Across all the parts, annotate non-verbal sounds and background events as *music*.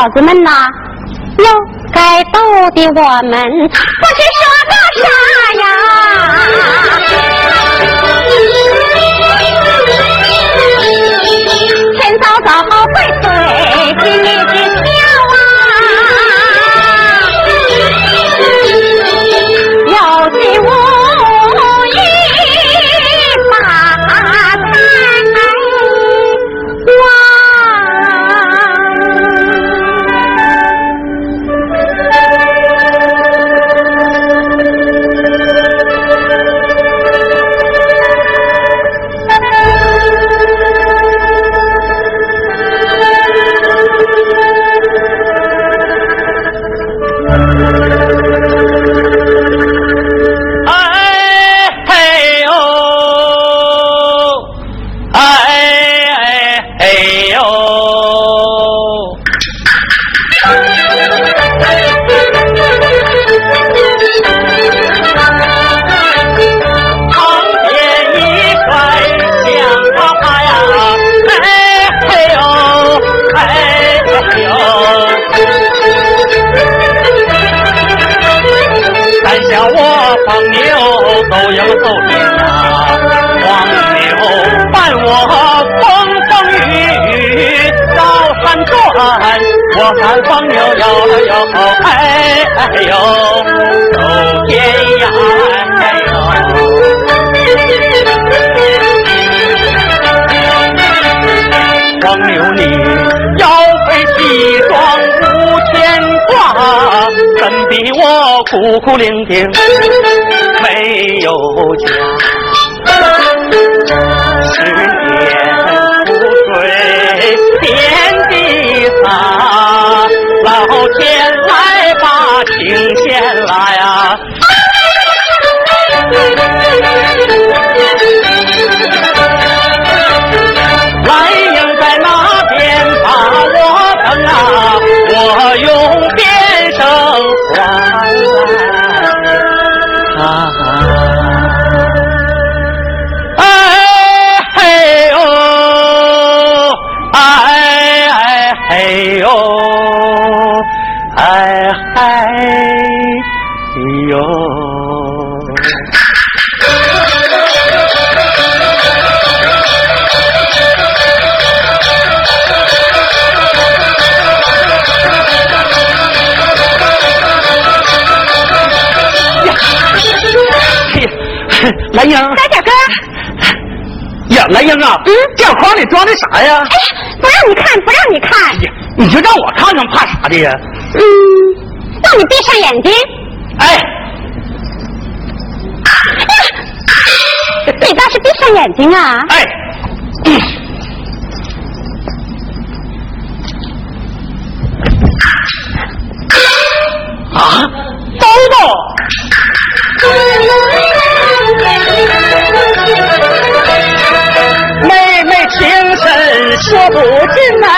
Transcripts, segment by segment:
小子们呐，哟，该逗的我们不知说个啥呀。天早早我看黄牛摇了摇，哎哎呦，走天涯，哎呦，黄牛你腰背体壮无牵挂，怎比我孤苦伶仃没有家？蓝英，大小哥，呀，兰英啊，嗯吊筐里装的啥呀？哎呀，不让你看，不让你看。哎呀，你就让我看看，怕啥的呀？嗯，让你闭上眼睛。哎，你倒是闭上眼睛啊！哎，嗯啊，说不尽来，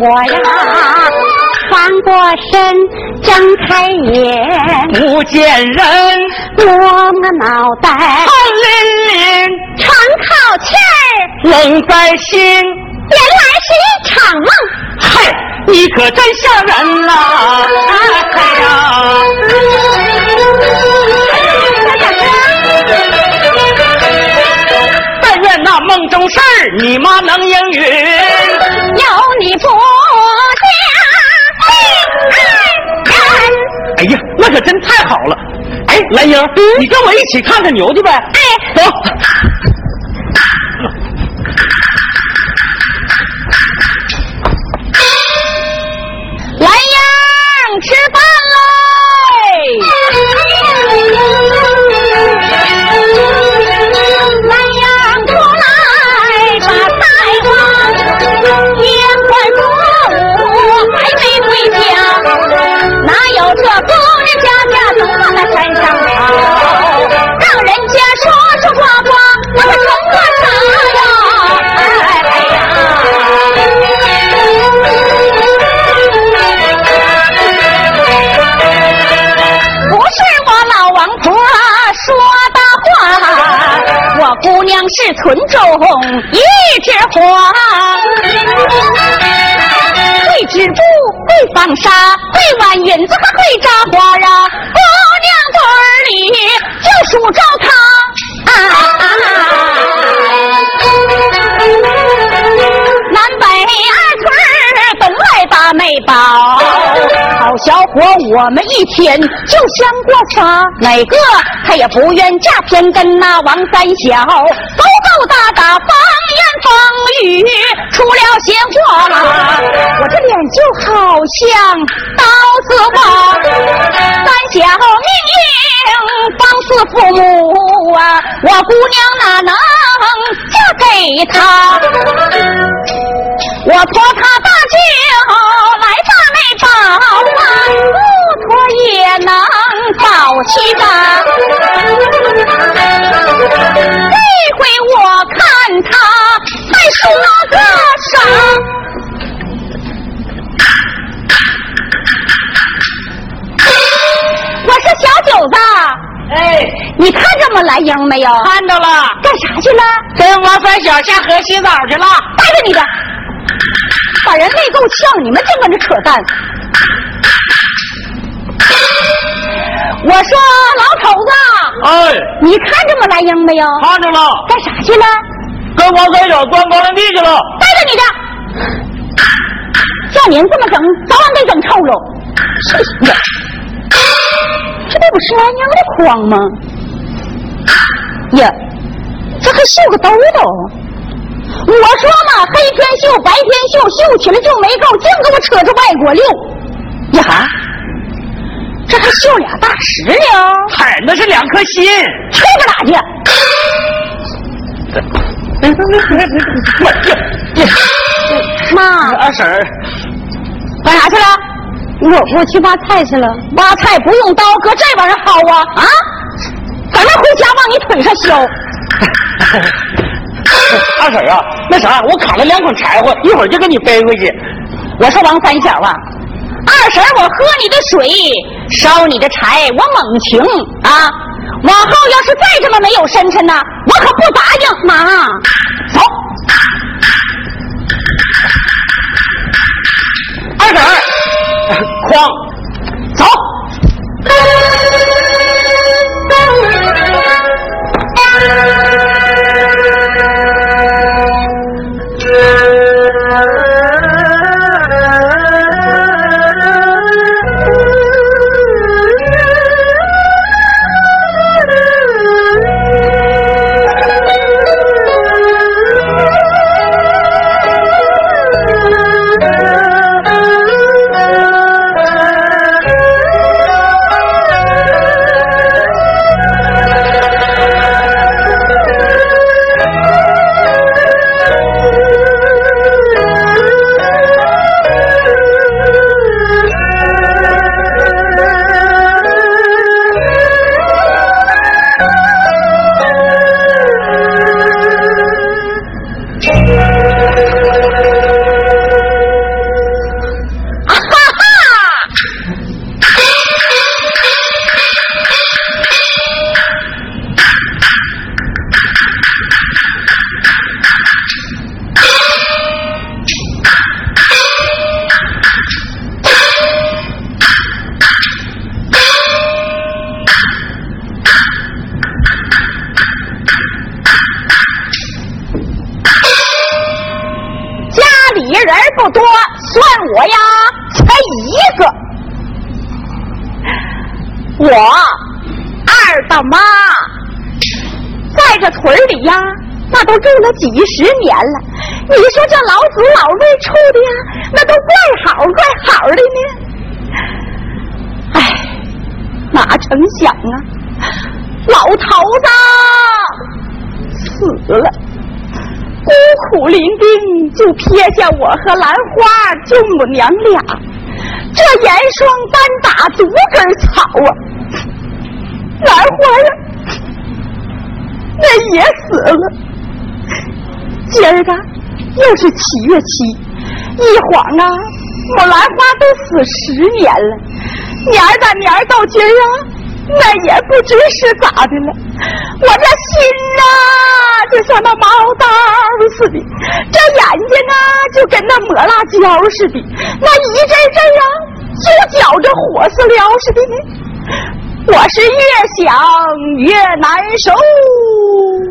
我呀翻过身，睁开眼，不见人，摸摸脑袋，汗淋淋，喘口气儿，冷在心。原来是一场梦。嗨，你可真吓人呐！哎呀！但愿那梦中事儿你妈能应允。可真太好了！哎，兰英，你跟我一起看看牛去呗。哎，走。是村中一枝花，会织布，会纺纱，会挽银子，还会扎花啊！姑娘堆里就数着她。活，我们一天就相过仨，哪个？他也不愿嫁偏跟那王三小，勾勾搭搭，风言风雨，出了闲话啦，我这脸就好像刀子挖，三小命硬，方似父母啊，我姑娘哪能嫁给他？我托他大舅来把妹保啊，不托也能保气吧。这回我看他还说个啥？我是小九子，哎，你看着我来英没有？看到了，干啥去了？跟王三小下河洗澡去了。带着你的，把人累够呛，你们净跟着扯淡。我说老头子，哎，你看着我来英没有？看着了，干啥去了？跟王三小钻高粱地去了。带着你的，叫您这么整，早晚得整臭喽。是呀，这不是兰英的筐吗？呀，这还绣个兜兜。我说嘛，黑天绣，白天绣，绣起来就没够，净给我扯着外国溜。呀，这还绣俩大石榴，嗨，那是两颗心。去吧哪去？妈，二婶儿，干啥去了？我我去挖菜去了。挖菜不用刀，搁这玩意儿薅啊啊！赶快回家往你腿上削。二婶儿啊，那啥，我砍了两捆柴火，一会儿就给你背回去。我说王三小啊，二婶我喝你的水，烧你的柴，我猛情啊！往后要是再这么没有深沉呢，我可不答应。妈，走。二婶儿，哐，走。二大妈在这屯里呀，那都住了几十年了。你说这老祖老辈处的呀，那都怪好怪好的呢。哎，哪成想啊，老头子死了，孤苦伶仃，就撇下我和兰花舅母娘俩，这严霜单打独根草啊！兰花呀，那也死了。今儿个又是七月七，一晃啊，我兰花都死十年了。年儿的年儿到今儿啊，那也不知是咋的了。我这心呐，就像那毛刀似的，这眼睛啊，就跟那抹辣椒似的，那一阵阵啊，就觉着火似燎似的呢。我是越想越难受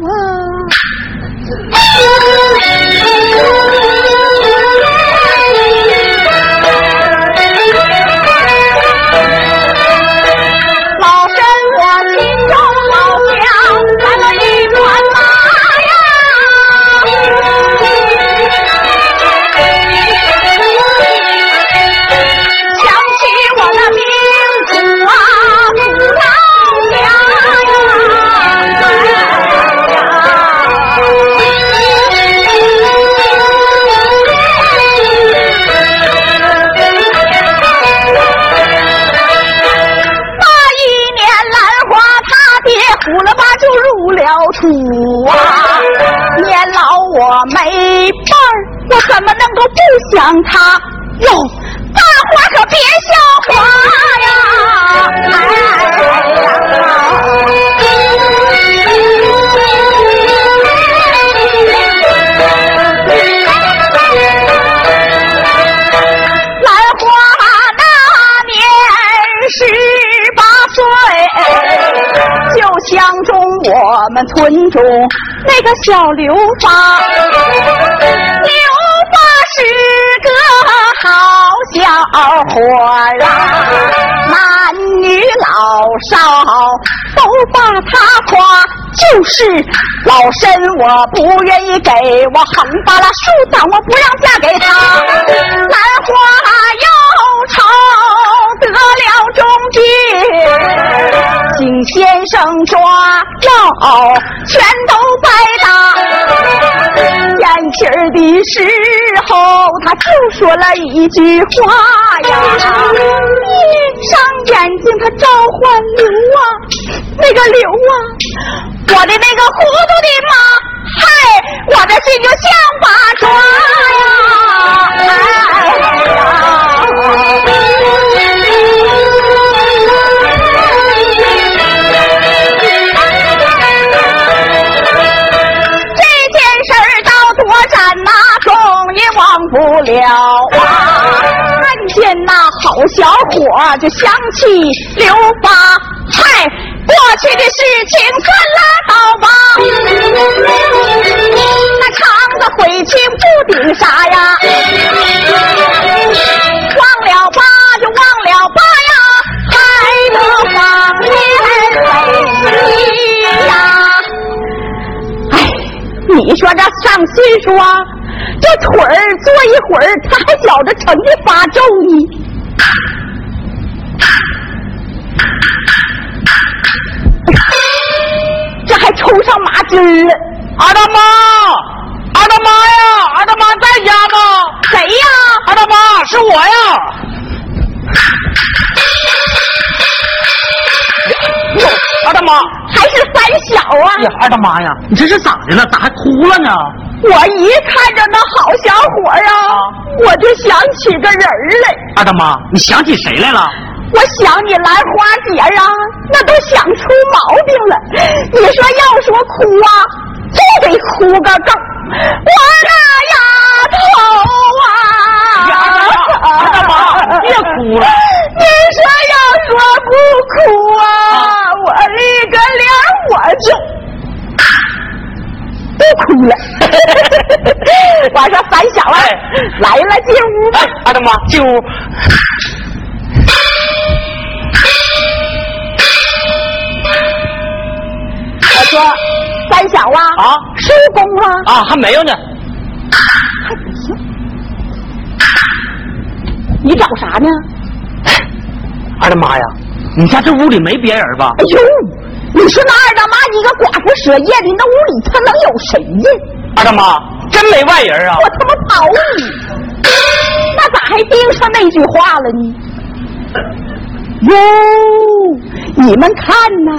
啊！*laughs* 们村中那个小刘发。伙儿啊，男女老少都把他夸，就是老身我不愿意给我横扒拉竖挡，我不让嫁给他。正抓药，全都白搭。眼前的时候，他就说了一句话。呀，闭上眼睛，他召唤刘啊，那个刘啊，我的那个糊涂的妈，嗨，我的心就像不了啊。看见那好小伙就想起刘八，嗨，过去的事情算拉倒吧。那肠子悔青不顶啥呀？忘了吧就忘了吧呀，还得放眼飞呀。哎，你说这上岁数啊？这腿儿坐一会儿，他还觉着成的发皱呢。这还抽上麻筋了。二大妈，二大妈呀，二大妈在家吗？谁呀？二大妈，是我呀。哟，二大妈，还是三小啊？呀，二大妈呀，你这是咋的了？咋还哭了呢？我一看着那好小伙啊，我就想起个人来。二大妈，你想起谁来了？我想你兰花姐啊，那都想出毛病了。你说要说哭啊，就得哭个够。我那丫头啊！二大妈，别哭了。你说要说不哭啊，我立个脸我就。都哭了，*laughs* 晚上三小啊，来了进屋吧。阿大妈进屋，我说三小啊，啊收工了，啊，还没有呢。还不行。你找啥呢？二的妈呀，你家这屋里没别人吧？哎呦，你说那二大妈一个寡妇舍夜的，那屋里她能有谁呀？二大妈，真没外人啊我？他妈跑你！那咋还盯上那句话了呢？哟，你们看呐，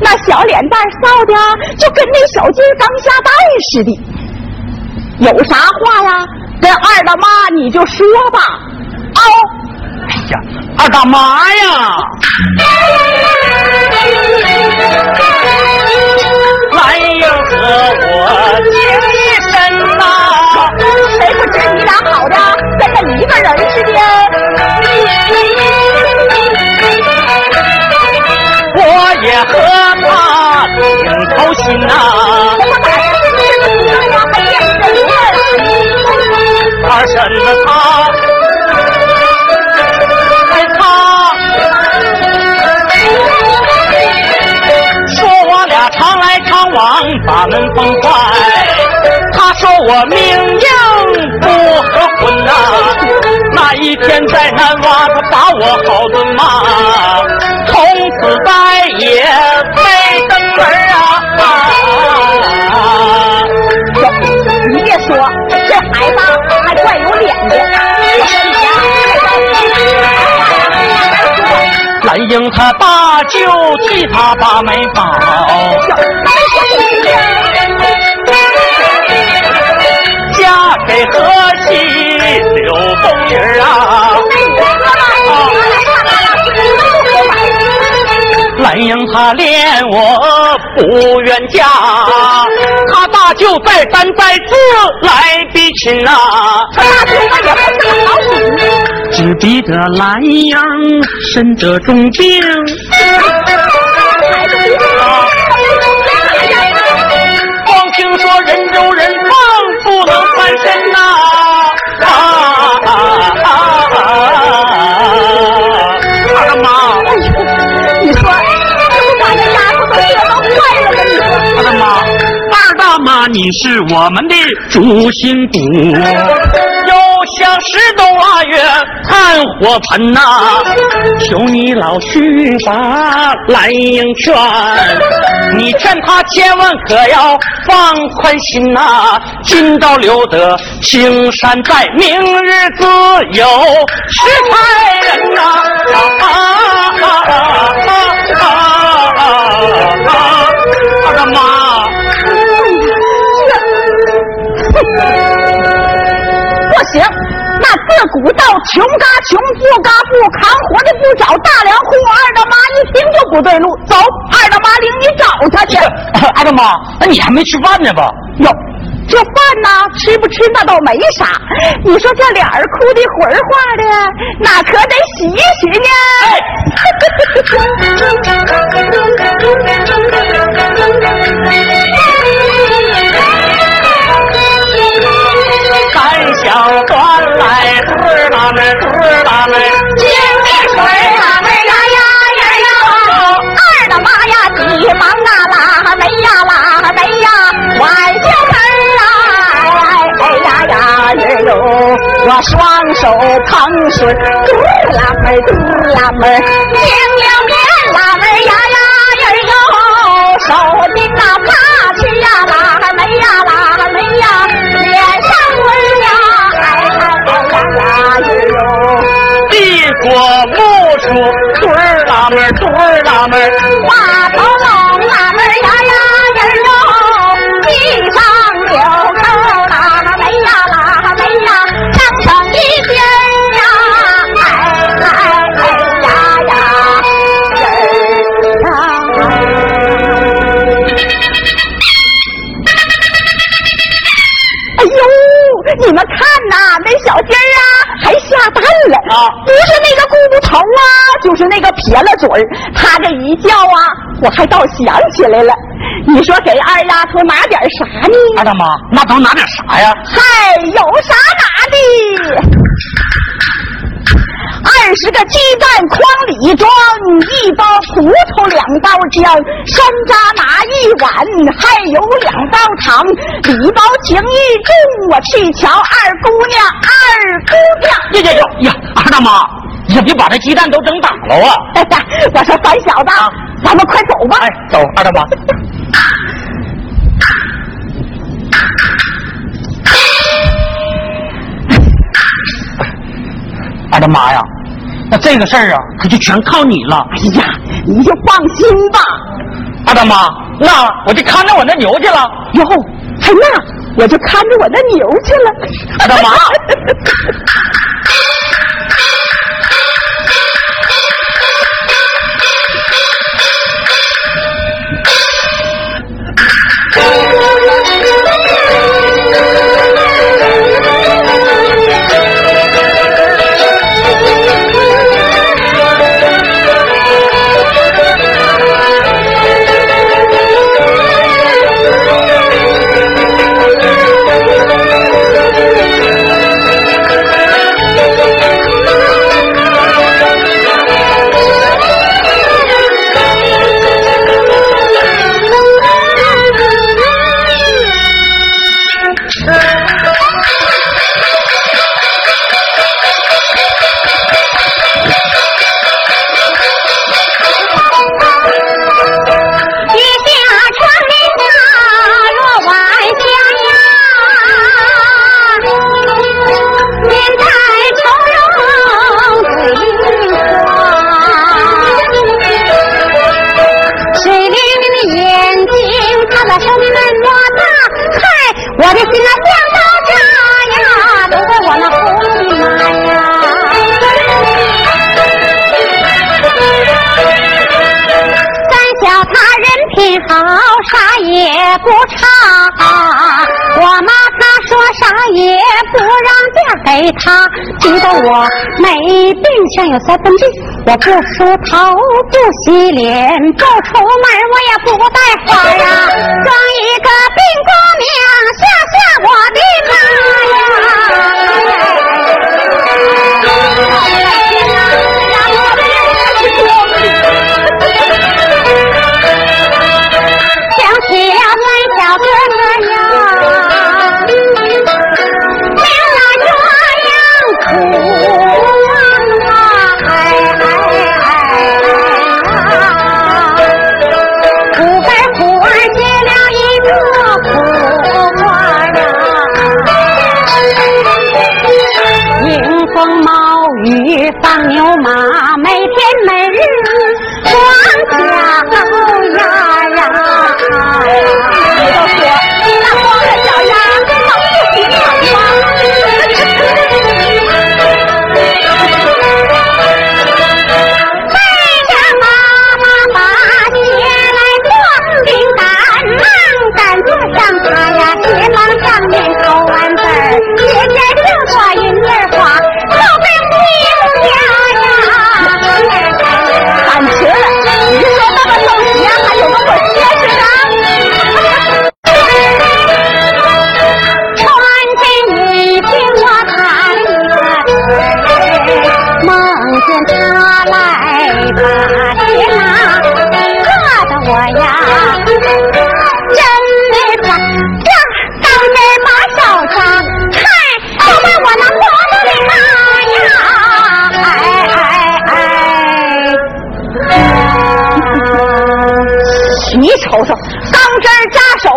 那小脸蛋臊的就跟那小鸡刚下蛋似的。有啥话呀？跟二大妈你就说吧。哦，哎呀，二大妈呀，和他挺头心呐、怎么打呀？这还惦记着你儿？二婶子她，哎她，说我俩常来常往，把门崩坏。他说我命硬不合婚呐、那一天在南洼，他把我好顿骂，也没登门啊。你别说，这孩子还怪有脸的。兰英她大舅替她把媒保，嫁给河西兰英她恋我不愿嫁，他大舅再三再四来逼亲呐、只逼得兰英身得重病。你是我们的主心骨，又像十冬腊月炭火盆呐、求你老去把兰英劝，你劝他千万可要放宽心呐、今朝留得青山在，明日自有石才人呐、啊啊啊啊啊啊啊！二大妈。那自古到穷嘎穷，富嘎富，扛活的不找大粮户。二大妈一听就不对路，走，二大妈领你找他去。二大妈，那你还没吃饭呢吧？哟，这饭呢，吃不吃那倒没啥。你说这脸儿哭的魂儿化的，那可得洗一洗呢。三 *laughs* 水，嘟啦门嘟啦门，拧了啊不是那个咕咕头啊，就是那个撇了嘴儿。他这一叫啊，我还倒想起来了。你说给二丫头拿点啥呢？二大妈，那都拿点啥呀？嗨，有啥拿的？二十个鸡蛋筐里装，一包葡萄两包姜，山楂拿一碗，还有两包糖。礼包情意重，我去瞧二姑娘，二姑娘。呀呀呀呀！二大妈，你别把这鸡蛋都整打了啊！我说三小子，咱们快走吧。哎，走，二大妈。二大妈呀，那这个事儿啊，可就全靠你了。哎呀，你就放心吧。二大妈，那我就看着我那牛去了。哟，还那我就看着我那牛去了。二大妈。*laughs* 也不差，我妈她说啥也不让嫁给他。记得我没病，像有三分病，我不梳头，不洗脸，不出门，我也不带花呀，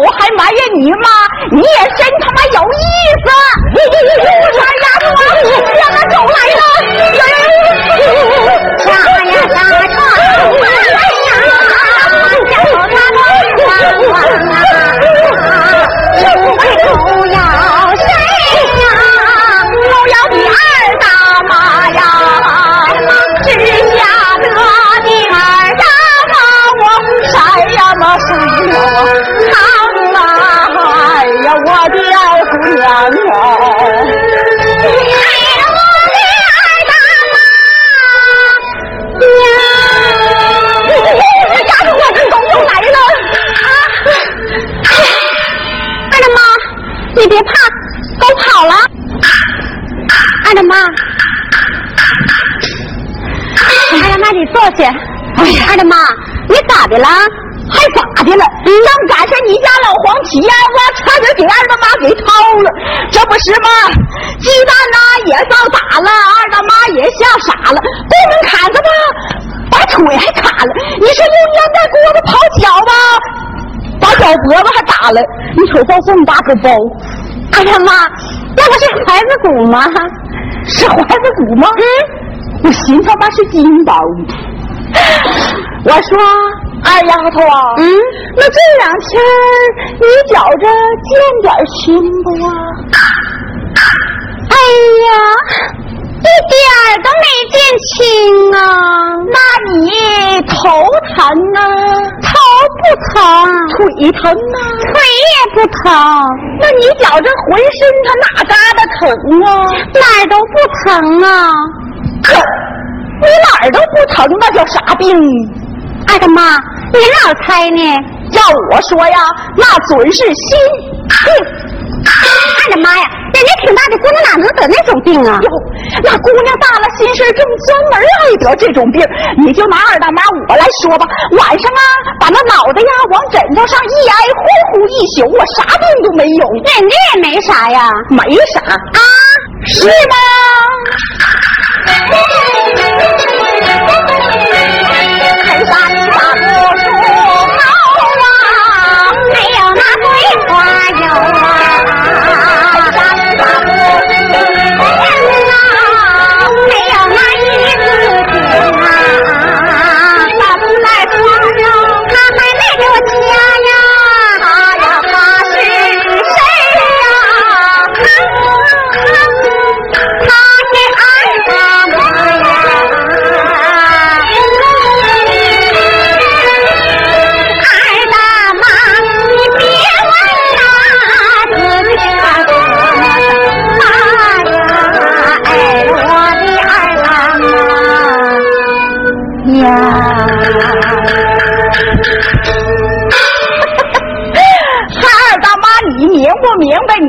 我还埋怨你吗，你也真他妈有意思！*laughs* 妈，你咋的了？还咋的了？刚赶上你家老黄起烟，我差点给二大妈给掏了。这不是吗？鸡蛋呐也遭打了，二大妈也吓傻了。过门槛子吧，把腿还卡了。你说用烟袋锅子刨脚吧，把脚脖子还打了。你瞅遭这么大个包，哎呀妈，那不是怀子骨吗？是怀子骨吗？嗯，我寻思那是金包呢。我说二丫头啊，嗯，那这两天你觉着见点亲不啊？哎呀，一点都没见亲啊！那你头疼啊？头不疼，腿疼啊？腿也不疼。那你觉着浑身它哪嘎达疼啊？哪儿都不疼啊？可你哪儿都不疼，那叫啥病？二大妈，你老猜呢？要我说呀，那准是心病。二大妈呀，人家挺大的姑娘哪能得那种病啊？哟，那姑娘大了，心事重，专门爱得这种病。你就拿二大妈我来说吧，晚上啊，把那脑袋呀往枕头上一挨，呼呼一宿，我啥病都没有。人家也没啥呀，没啥啊，是吗？*laughs*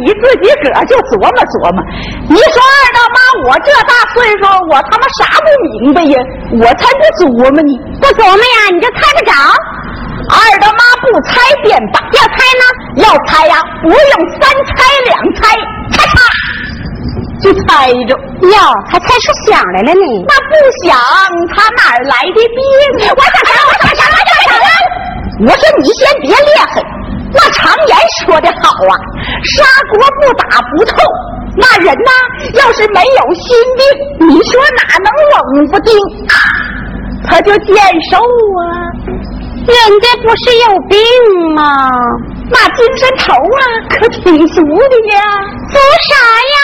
你自己个儿就琢磨琢磨。你说二大妈，我这大岁数，我他妈啥不明白呀？我才不琢磨呢！不琢磨呀，你就猜不着。二大妈不猜便罢，要猜呢？要猜呀，不用三猜两猜，咔嚓就猜着。哟，还猜出响来了呢？那不响，他哪儿来的病？我想想，我想想，我想想。我说你先别厉害，那常言说的好啊，砂锅不打不透。那人呐，要是没有心病，你说哪能冷不丁？他就见瘦啊。人家不是有病吗？那精神头啊，可挺足的呀。足啥呀？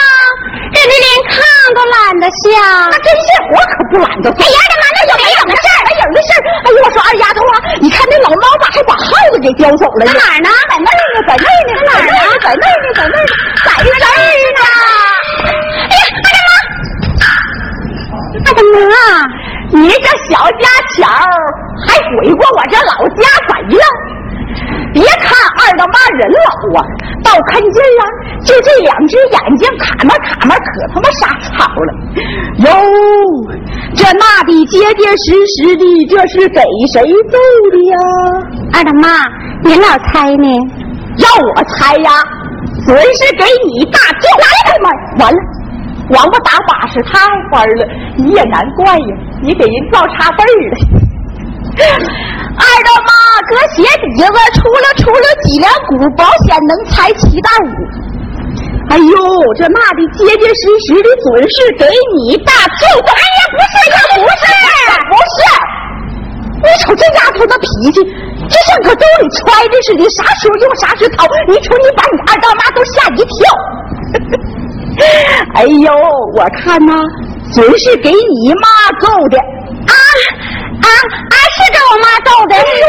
人家连炕都懒得下。那针线活可不懒得做。哎呀，他妈那有没有的事儿？没有的事儿。哎呦，我说二丫头啊，你看那老猫咋还把耗子给叼走了呢？哪儿呢？在那儿呢，在那儿呢。在哪儿呢？在那儿呢，在那儿呢，在这儿呢。哎呀，二大妈，二大妈。你这小家巧还鬼过我这老家贼了！别看二大妈人老啊，倒看劲儿啊，就这两只眼睛卡门卡门，可他妈傻草了。哟，这那的结结实实的，这是给谁揍的呀？二大妈，您老猜呢？要我猜呀，准是给你大舅。哎呀妈，完了！王八打把式太欢了，你也难怪呀，你给人造差辈儿了。*laughs* 二大妈搁鞋底子出了出了脊梁骨，保险能猜七大五。哎呦，这骂的结结实实的，准是给你大舅子。哎呀，不是呀，不是，不是。你瞅这丫头的脾气，就像搁兜里揣的似的，啥时候用啥时掏。你瞅你把你二大妈都吓一跳。*laughs* 哎呦，我看呐，准是给你妈揍的啊啊啊！是给我妈揍的。哎呦，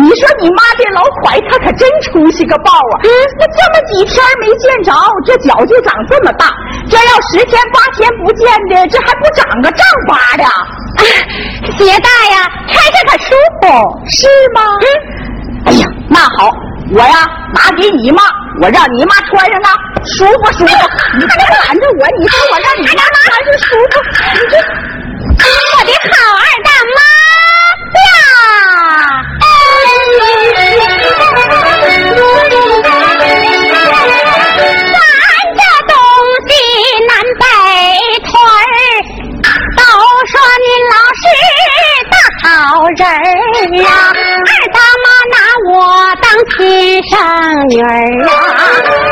你说你妈这老蒯，她可真出息个爆啊！嗯，那这么几天没见着，这脚就长这么大。这要十天八天不见的，这还不长个丈八的？鞋大呀，穿着可舒服，是吗？嗯。哎呀，那好，我呀拿给你妈，我让你妈穿上啊，舒服舒服？你别拦着我，你说我让你妈穿是舒服，你这我的好二大妈。啊！咱这东西南北腿儿都说您老是大好人儿啊，二大妈拿我当亲生女儿啊，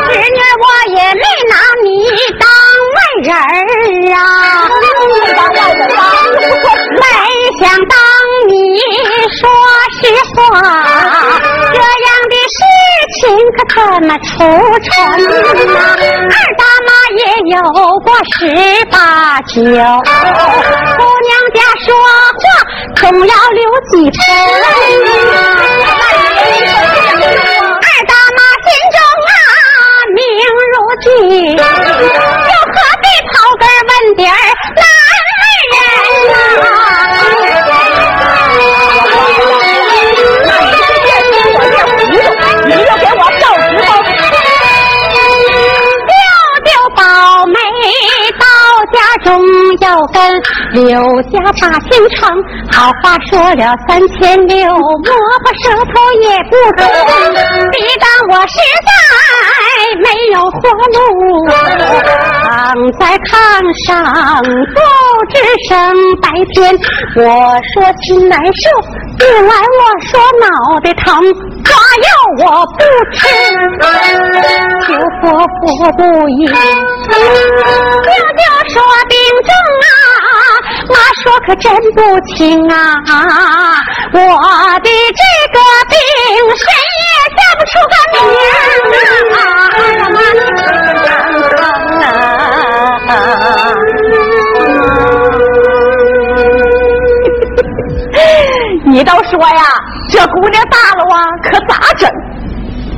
侄女我也没拿你当外人儿啊，*laughs* 没想到。你说实话，这样的事情可怎么出城啊？二大妈也有过十八九，姑娘家说话总要留几分。二大妈心中啊明如镜，跟刘家把心成，好话说了三千六，摸破舌头也不中，逼得我实在没有活路，躺在炕上不吱声。白天我说心难受，夜来我说脑袋疼，抓药我不吃，求佛佛不应，舅舅说病症啊。妈说可真不轻啊！我的这个病谁也叫不出个名啊！*laughs* 你倒说呀，这姑娘大了啊，可咋整？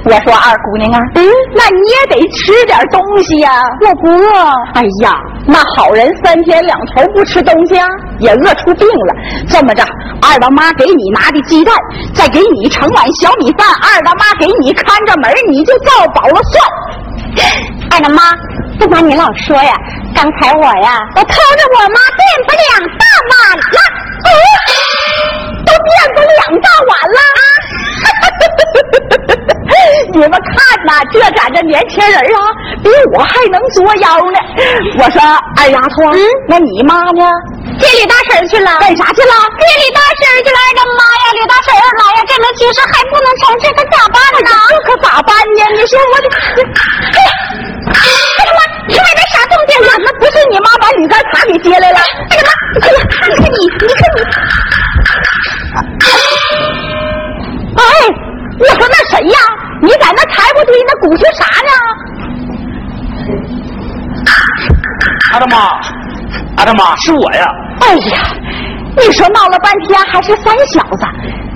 我说二姑娘啊，嗯，那你也得吃点东西呀。我不饿。哎呀，那好人三天两头不吃东西啊，也饿出病了。这么着，二大妈给你拿的鸡蛋，再给你盛碗小米饭，二大妈给你看着门，你就造饱了算。二大妈，不瞒你老说呀，刚才我呀，我偷着我妈垫不两大碗了，哦，都变不两大碗了啊！*laughs* *laughs* 你们看呐，这咱这年轻人啊，比我还能作妖呢。我说二丫头，嗯，那你妈呢？接李大婶去了。干啥去了？接李大婶去了。俺妈呀，李大婶来呀，这门亲事还不能成，这可咋办呢？这可咋办呢？你说我这，哎呀，哎呀妈，你外边啥动静啊？那不是你妈把铝杆卡给接来了？哎呀妈，哎呀，你看你，你看你，哎，我说那谁呀？你在那柴火堆那鼓是啥呢？二大妈，阿大妈是我呀！哎呀，你说闹了半天还是三小子，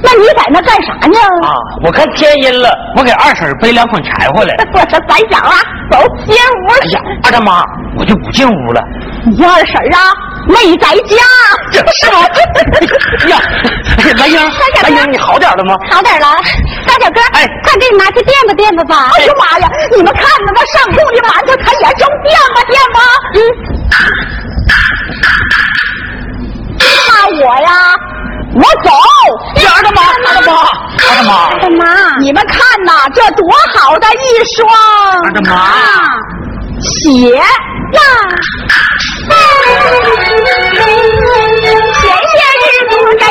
那你在那干啥呢？啊，我看天阴了，我给二婶背两捆柴火来。*laughs* 我说三小啊，走进屋。哎呀，二大妈，我就不进屋了。你二婶啊，没在家。是吗？*laughs* 呀，兰英，兰英，你好点了吗？好点了，大小哥，哎，快给你拿去垫吧垫吧吧。哎呀妈呀，你们看着那上铺的馒头，他也正垫吧垫吧。嗯。那我呀，我走。二大妈，妈，二大妈，二大妈，你们看呐，这多好的一双。二大妈，鞋呀。前些日子给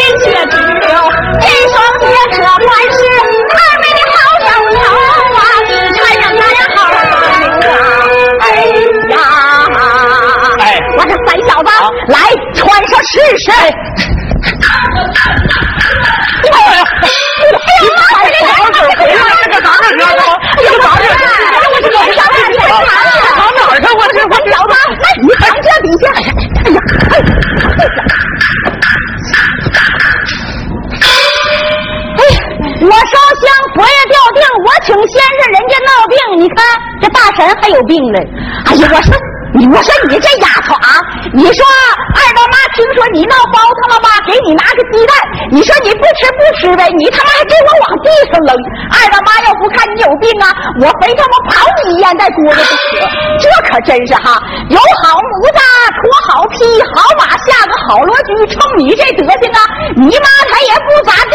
鲜血直流。这双鞋可算是二妹的好手头啊！你穿上咱俩，好流啊！哎呀，哎，我这三小子，来穿上试试。哎呀，有病嘞。哎呀，我说你我说你这丫头啊，你说二大妈听说你闹包他了吧？给你拿个鸡蛋，你说你不吃不吃呗，你他妈还给我往地上扔。二大妈要不看你有病啊，我非他妈刨你烟袋锅子不可。这可真是哈，有好模子驮好皮，好马下个好罗驹。冲你这德行啊，你妈她也不咋地。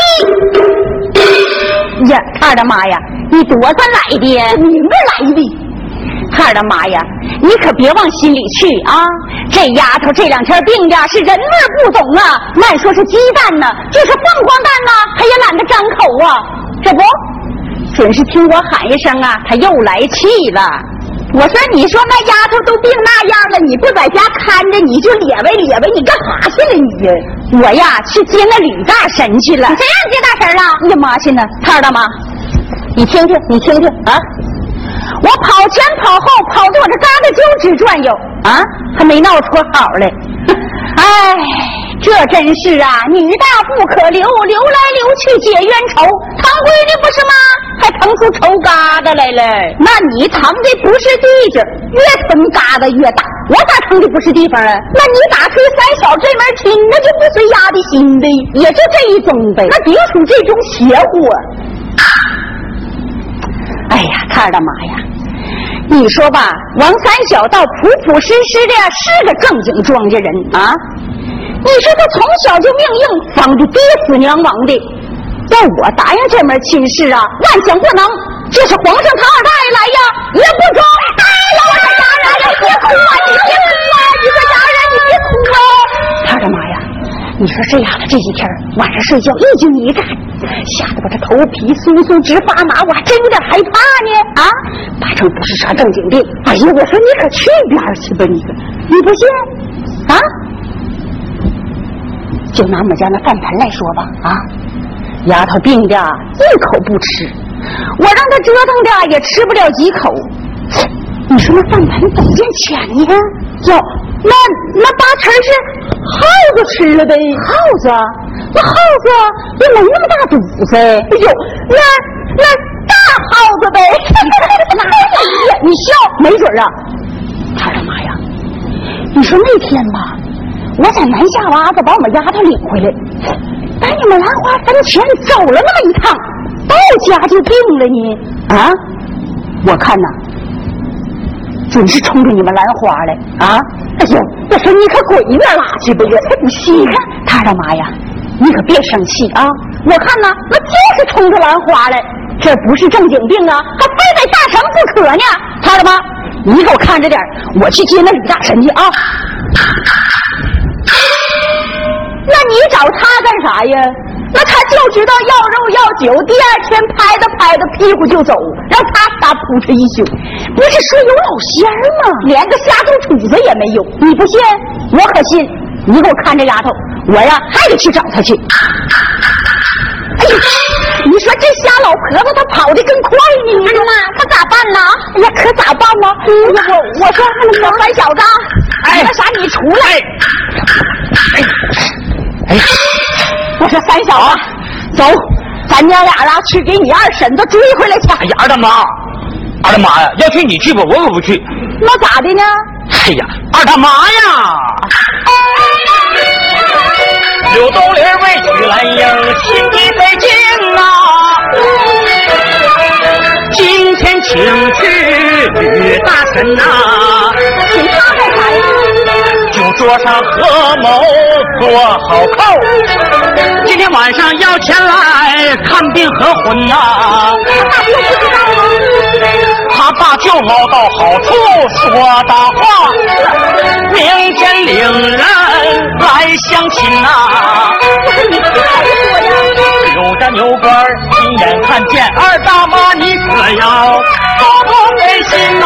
呀，二大妈呀，你多少来的？你们来的。二大妈呀，你可别往心里去啊！这丫头这两天病的是人味不懂啊，慢说是鸡蛋呢，就是凤凰蛋呢，她也懒得张口啊。这不，准是听我喊一声啊，她又来气了。我说，你说那丫头都病那样了，你不在家看着，你就咧呗咧呗，你干啥去了你呀？我呀，去接那李大神去了。谁让你接大神了？你干嘛去呢？二大妈，你听听，你听听啊！我跑前跑后跑的我这嘎达就直转悠啊，还没闹出好来。哎，这真是啊，女大不可留，留来留去解冤仇。堂闺女不是吗？还腾出仇疙瘩来了。那你腾的不是地界，越腾疙瘩越大。我咋腾的不是地方啊？那你打吹三小这门亲，那就不随丫的心的，也就这一宗呗。那别出这种邪乎啊。哎呀，看的妈呀！你说吧，王三小倒普朴实实的，是个正经庄稼人啊。你说他从小就命硬，防的爹死娘亡的。要我答应这门亲事啊，万想不能。这是皇上他二大爷来呀，也不中。哎呀，我说家人，别哭啊，你别哭你说这丫头这几天晚上睡觉一惊一乍，吓得我这头皮酥酥直发麻，我还真有点害怕呢。啊，八成不是啥正经病。哎呀，我说你可去边去吧你！你不信？啊？就拿我们家那饭盆来说吧，啊，丫头病的一口不吃，我让她折腾的也吃不了几口。你说那饭盆多件钱呢？哟，那那八成是耗子吃了呗？耗子？那耗子也没那么大肚子。哎呦，那那大耗子呗？*laughs* 你笑，没准啊。他说妈呀！你说那天吧，我在南下洼子把我们丫头领回来，把你们兰花坟前走了那么一趟，到家就病了呢。啊，我看呐。准是冲着你们兰花来啊！哎呦，我说你可滚一边拉去吧！我才不信！你看他的妈呀，你可别生气啊！我看呐，那就是冲着兰花来，这不是正经病啊，还非得大神不可呢！他的妈，你给我看着点，我去接那吕大神去啊！那你找他干啥呀？那他就知道要肉要酒，第二天拍着拍着屁股就走，让他仨扑哧一宿。不是说有老仙儿吗？连个下肚杵子也没有。你不信，我可信。你给我看这丫头，我呀还得去找她去。哎呀，你说这瞎老婆子她跑的更快呢。妈妈，可咋办呢？哎呀，可咋办呢？我我说小子，哎，那啥，你出来。哎哎，我说三小子，走，咱娘俩啊去给你二婶子追回来去。哎呀，二大妈，二大妈呀，要去你去吧，我可不去。那咋的呢？哎呀，二大妈呀，刘豆粒儿委屈来迎，心里在惊啊。今天请去吕大神呐，桌上合谋做好扣。今天晚上要前来看病和婚呐、他？爸就捞到好处说大话，明天领人来相亲呐、不是你不知道就说呀。扭着牛杆儿亲眼看见二大妈，你可要多多费心呐、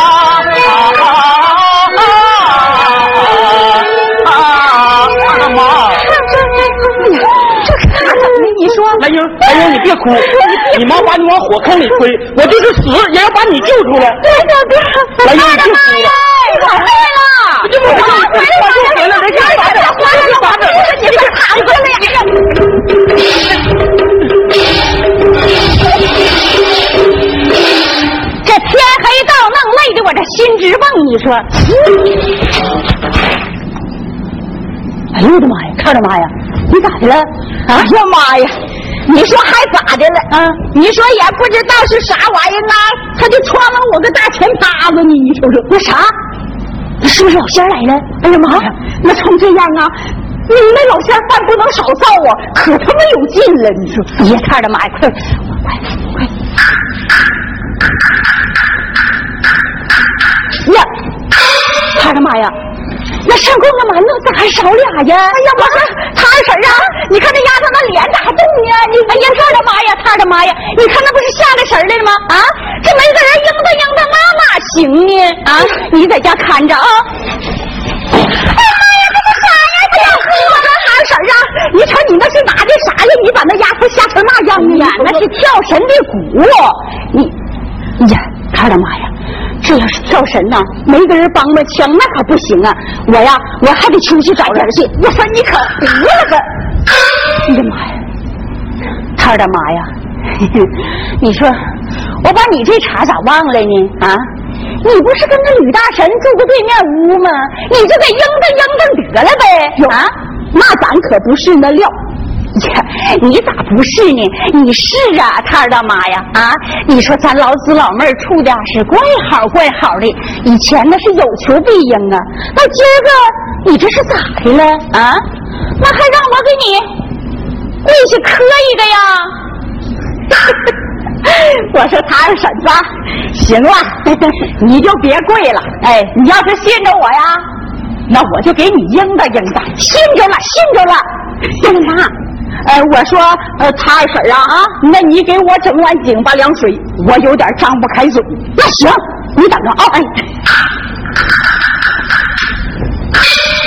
这可咋整呢？你说？兰英，兰英，你别哭，你妈把你往火坑里推，我就是死也要把你救出来。别别别！兰英，你别哭了。这天黑到弄累的我这心直蹦你说？哎呦我的妈呀！看着妈呀！你咋的了？哎呀妈呀！你说还咋的了？啊，你说也不知道是啥玩意儿啊，他就穿了我个大钱趴子呢，你瞅瞅那啥，那是不是老仙来了？哎呀妈呀！那冲这样啊，你那老仙饭不能少造啊，可他妈有劲了！你说，哎呀，看着妈呀，快快快！呀，看着妈呀！那上供的馒头咋还少俩呀？哎呀，我说他二婶啊，你看那丫头那脸咋还动呢？你哎呀，他的妈呀，他的妈呀！你看那不是下来神来了吗？啊，这没个人应他应他，妈哪行呢？啊，你在家看着啊！哎呀妈呀，这是啥呀？这要喝了，二婶啊！你瞅你那是拿的啥呀？你把那丫头吓成那样呢？那是跳神的鼓。你，呀，他的妈呀！这要是跳神呢，没个人帮帮腔，那可不行啊！我呀，我还得出去找人去。我说你可得了吧！哎呀妈呀，他的妈呀！*laughs* 你说我把你这茬咋忘了呢？啊，你不是跟那吕大神住过对面屋吗？你就给应着应着得了呗！啊，那咱可不是那料。呀，*laughs* 你咋不是呢？你是啊，他二大妈呀！啊，你说咱老子老妹儿处的是怪好怪好的，以前那是有求必应啊，那今儿个你这是咋的了啊？那还让我给你跪下磕一个呀？*laughs* 我说他二婶子，行了，*laughs* 你就别跪了。哎，你要是信着我呀，那我就给你应答应答。信着了，信着了。干妈。呃，我说，呃，他二婶啊啊，那你给我整碗井巴凉水，我有点张不开嘴。那行，你等着啊！哎，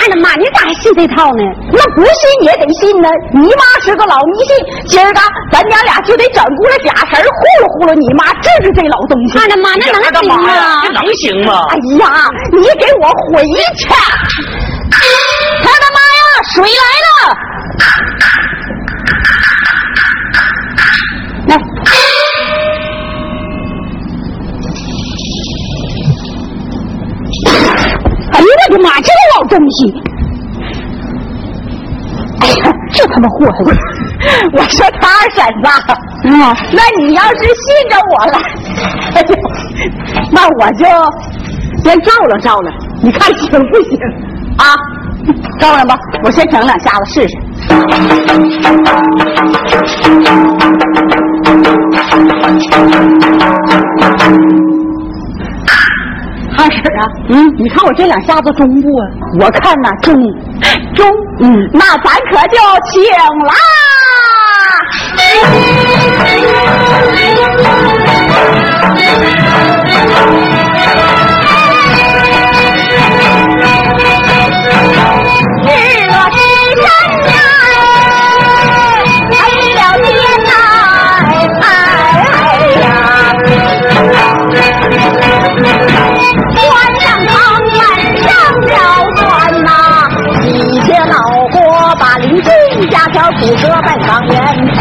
哎呀妈，你咋还信这套呢？那不信也得信呢。你妈是个老迷信，今儿个咱娘俩就得整过来假神糊弄糊弄你妈，治治这老东西。哎呀妈，那能行吗？这能行吗？哎呀，你给我回去！他的妈呀，水来了！来，哎呦我的妈，这个老东西！哎呀，这他妈祸害！我说他二婶子，嗯，那你要是信着我了，哎呦，那我就先照了照了，你看行不行？啊，照了吧，我先整两下子试试。*laughs* 二婶啊，嗯，你看我这两下子中不啊？我看呐中中，嗯，那咱可就请啦！*laughs* 日一些老郭把邻居家小土车拜状元，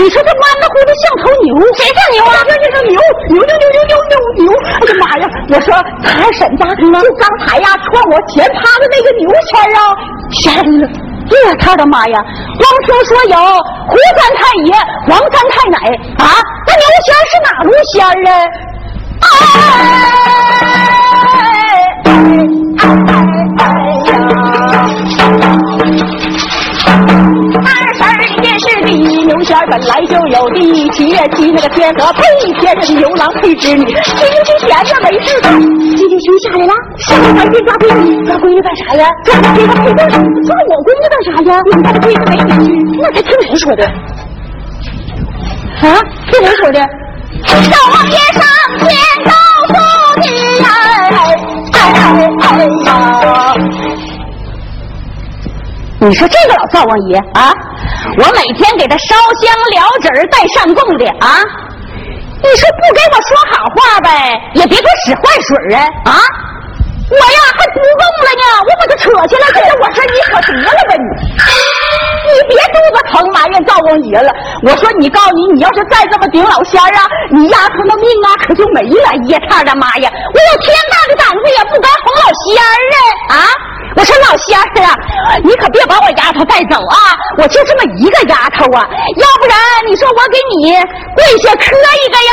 你说这弯的乎的像头牛，谁像牛啊？这就是牛，牛牛牛牛牛牛牛！哎呀妈呀！我说他二婶子，就刚才呀，穿我前趴的那个牛仙儿啊，吓人了。这他的妈呀！光听说有胡三太爷、王三太奶啊，那牛仙儿是哪路仙儿啊？的，七那个天河配天上牛郎配织女，今天这闲着没事干，今天谁下来了？下来赶紧抓闺女，抓闺女干啥呀？抓这个配对，抓我闺女干啥呀？你们家的闺女没女婿，那才听谁说的？啊，听谁说的？少王爷上天你说这个老灶王爷啊，我每天给他烧香燎纸带上供的啊，你说不给我说好话呗，也别给我使坏水啊啊！我呀还不供了呢，我把他扯下来。哎呀，我说你可得了吧你，你别肚子疼埋怨灶王爷了。我说你告诉你，你要是再这么顶老仙儿啊，你丫头那命啊可就没了。爷他的妈呀，我有天大的胆子也不敢哄老仙儿啊啊！我说老仙儿啊，你可别把我丫头带走啊！我就这么一个丫头啊，要不然你说我给你跪下磕一个呀？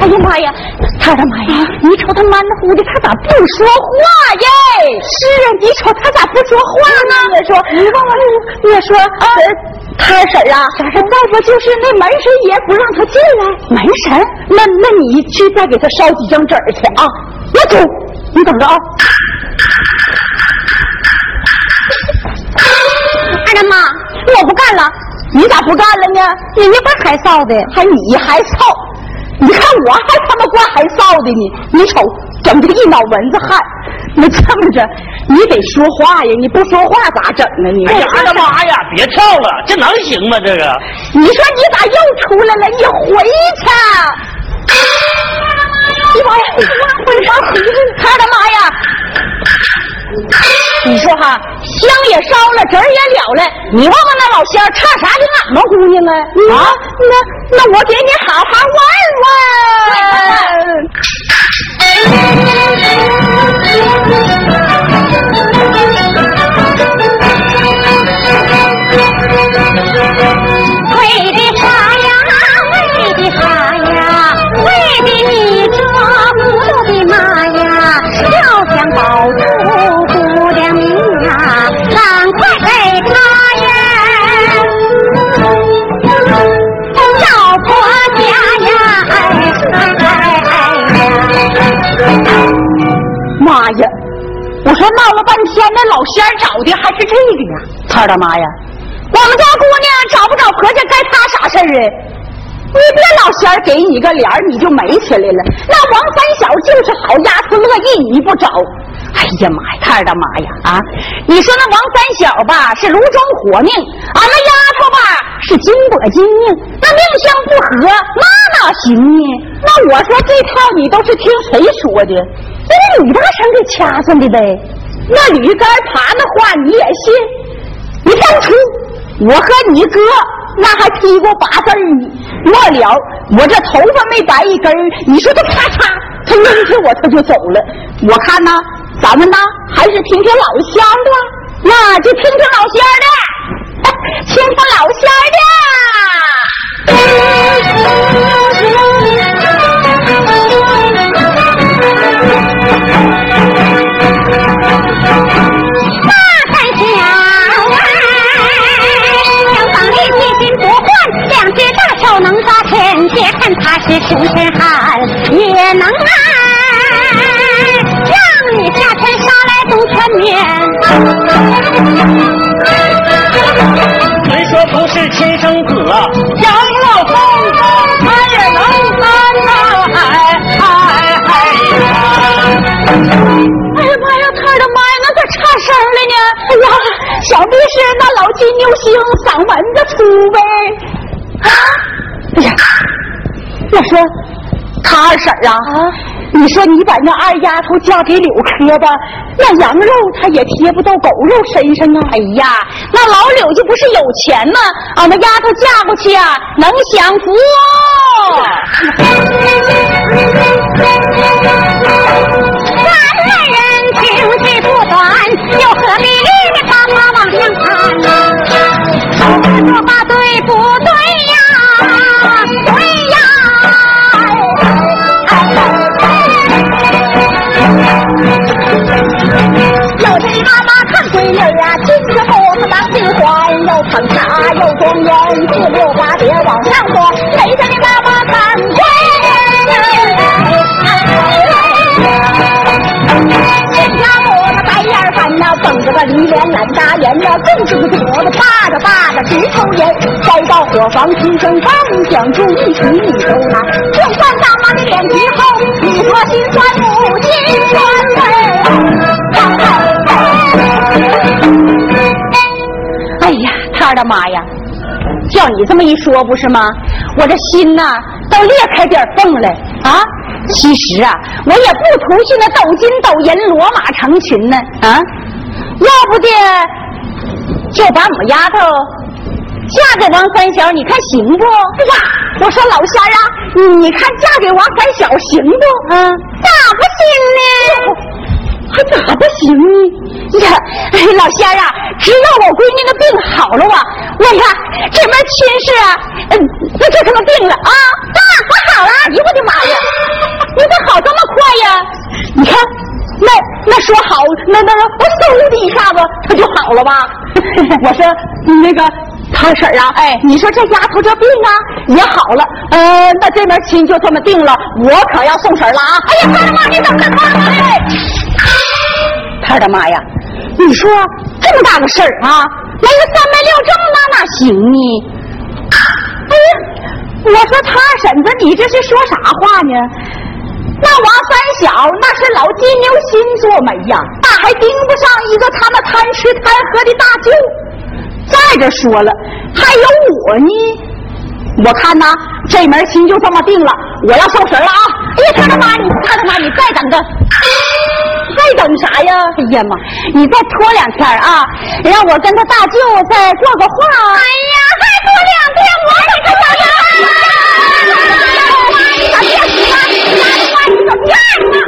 哎呀妈呀，他的妈呀！你瞅他满乎的，他咋不说话耶？是啊，你瞅他咋不说话呢？也说，你问问，也说啊，他婶儿啊，啥事？再不就是那门神爷不让他进来？门神？那那你去再给他烧几张纸去啊！我走，你等着啊。二大妈，我不干了，你咋不干了呢？人家不是还臊的，还你还臊？你看我还他妈怪还臊的呢！你瞅，整的一脑门子汗。那这么着，你得说话呀！你不说话咋整呢？你哎呀妈呀！别跳了，这能行吗？这个？你说你咋又出来了？你回去！你妈呀！回妈回去！他的妈呀！你说哈，香也烧了，纸儿也了了，你问问那老仙儿差啥给俺们姑娘啊？啊，那那我给你好好问的妈呀！我们家姑娘找不着婆家，该她啥事儿啊？你别老仙儿给你个脸儿，你就美起来了。那王三小就是好丫头，乐意你不找。哎呀妈呀，他的妈呀！啊，你说那王三小吧是炉中火命，俺那丫头吧是金箔金命，那命相不合，那哪行呢？那我说这套你都是听谁说的？那吕大神给掐算的呗。那驴肝爬那话你也信？当初我和你哥那还踢过八字呢，末了我这头发没白一根你说他咔嚓，他扔下我他就走了。我看呐，咱们呐还是听听老乡的，那就听听老乡的，听听老乡的出身汉，也能爱，让你下天杀来动全面。虽说不是亲生子，养老送终他也能担呐！哎哎哎呀！哎呀妈呀，他的妈呀，那咋差声了呢？哎呀，想必是那老金牛星嗓门子粗呗。啊！哎呀，我说他二婶儿啊，你说你把那二丫头嫁给柳科吧，那羊肉他也贴不到狗肉身上啊。哎呀，那老柳家不是有钱吗？俺们丫头嫁过去啊，能享福。咱二人情绪不短，又何必立着他妈往上看呢？说话对不连连四六八别往上说，谁家的妈妈看官？等着个李连懒大眼呀，更是个脖子扒着扒着直抽烟。再到伙房，轻声刚讲出一曲一抽啊，撞翻大妈的脸皮厚，你说心酸不心酸嘞？哎呀，他的妈呀！叫你这么一说，不是吗？我这心呐，都裂开点缝了啊！其实啊，我也不图去那斗金斗银、骡马成群呢啊！要不的，就把我丫头嫁给王三小，你看行不？呀，我说老仙儿啊，你看嫁给王三小行不？嗯，咋不行呢？还咋不行呢？呀，哎，老仙儿啊，只要我闺女的病好了啊，我呀这门亲事啊，嗯，那就这么定了啊！爸，我好了！哎呦我的妈呀，你咋好这么快呀？你看，那那说好，那那我嗖的一下子，他就好了吧？*laughs* 我说你那个他婶啊，哎，你说这丫头这病啊也好了，呃，那这门亲就这么定了，我可要送婶了啊！哎呀，他的妈，你怎么这么哎，他的妈呀！你说这么大个事儿啊，没个三媒六证那哪行呢？哎呀，我说他婶子，你这是说啥话呢？那王三小那是老金牛星座媒呀，那还盯不上一个他那贪吃贪喝的大舅。再者说了，还有我呢。我看呐，这门亲就这么定了，我要送神了啊！哎呀，他的妈，你他的妈，你再等等，再等啥呀？哎呀妈，你再拖两天啊，让我跟他大舅再做个话。哎呀，再拖两天我可可想要。你可别死了，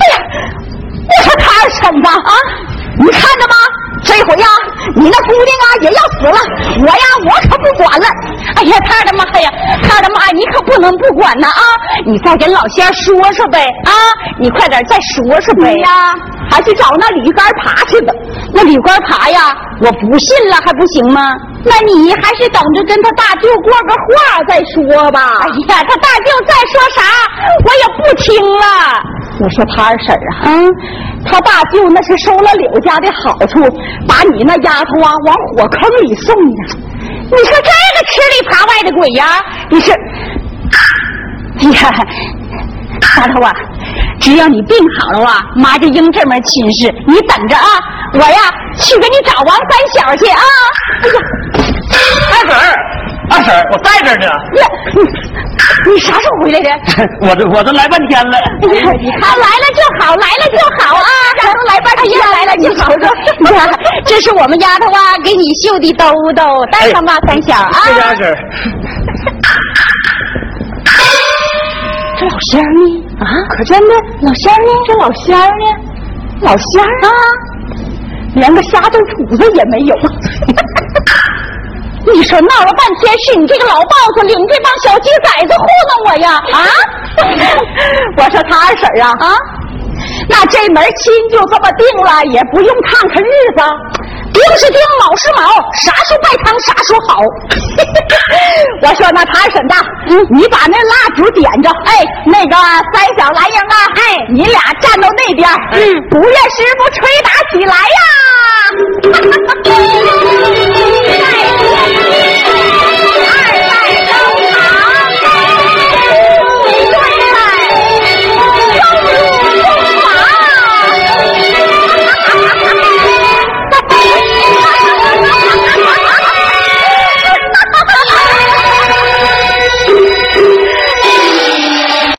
哎呀，我说他二婶子啊，你看着吧？这回呀，你那姑娘啊也要死了，我呀我可不管了。哎呀，他的妈呀，他的妈，你可不能不管呐啊！你再跟老仙说说呗啊！你快点再说说呗呀，还去找那铝杆爬去吧。那铝杆爬呀，我不信了还不行吗？那你还是等着跟他大舅过个话再说吧。哎呀，他大舅再说啥，我也不听了。我说他二婶啊，嗯，他大舅那是收了柳家的好处，把你那丫头啊往火坑里送呢。你说这个吃里扒外的鬼呀，你是？哎呀，丫头啊，只要你病好了啊，妈就应这门亲事，你等着啊，我呀去给你找王三小去啊。哎呀，二婶，二婶儿，我在这儿呢。呀，你你啥时候回来的？*laughs* 我这我这来半天了。哎呀，你看来了就好，来了就好啊！丫头来半天来了，你瞅瞅，*laughs* 你看这是我们丫头啊给你绣的兜兜，带上吧，三小啊。谢谢二婶儿。这老仙儿呢？啊，可真的，老仙儿呢？这老仙儿呢？老仙儿啊，连个瞎豆杵子也没有。*laughs* 你说闹了半天是你这个老 boss 领这帮小鸡崽子糊弄我呀？啊！*laughs* 我说他二婶儿啊啊，那这门亲就这么定了，也不用看看日子。丁是丁，卯是卯，啥时候拜堂啥时候好。*laughs* 我说那他二婶子，嗯，你把那蜡烛点着，哎，那个三小蓝英啊，哎，你俩站到那边，嗯，不愿师傅吹打起来呀。*laughs*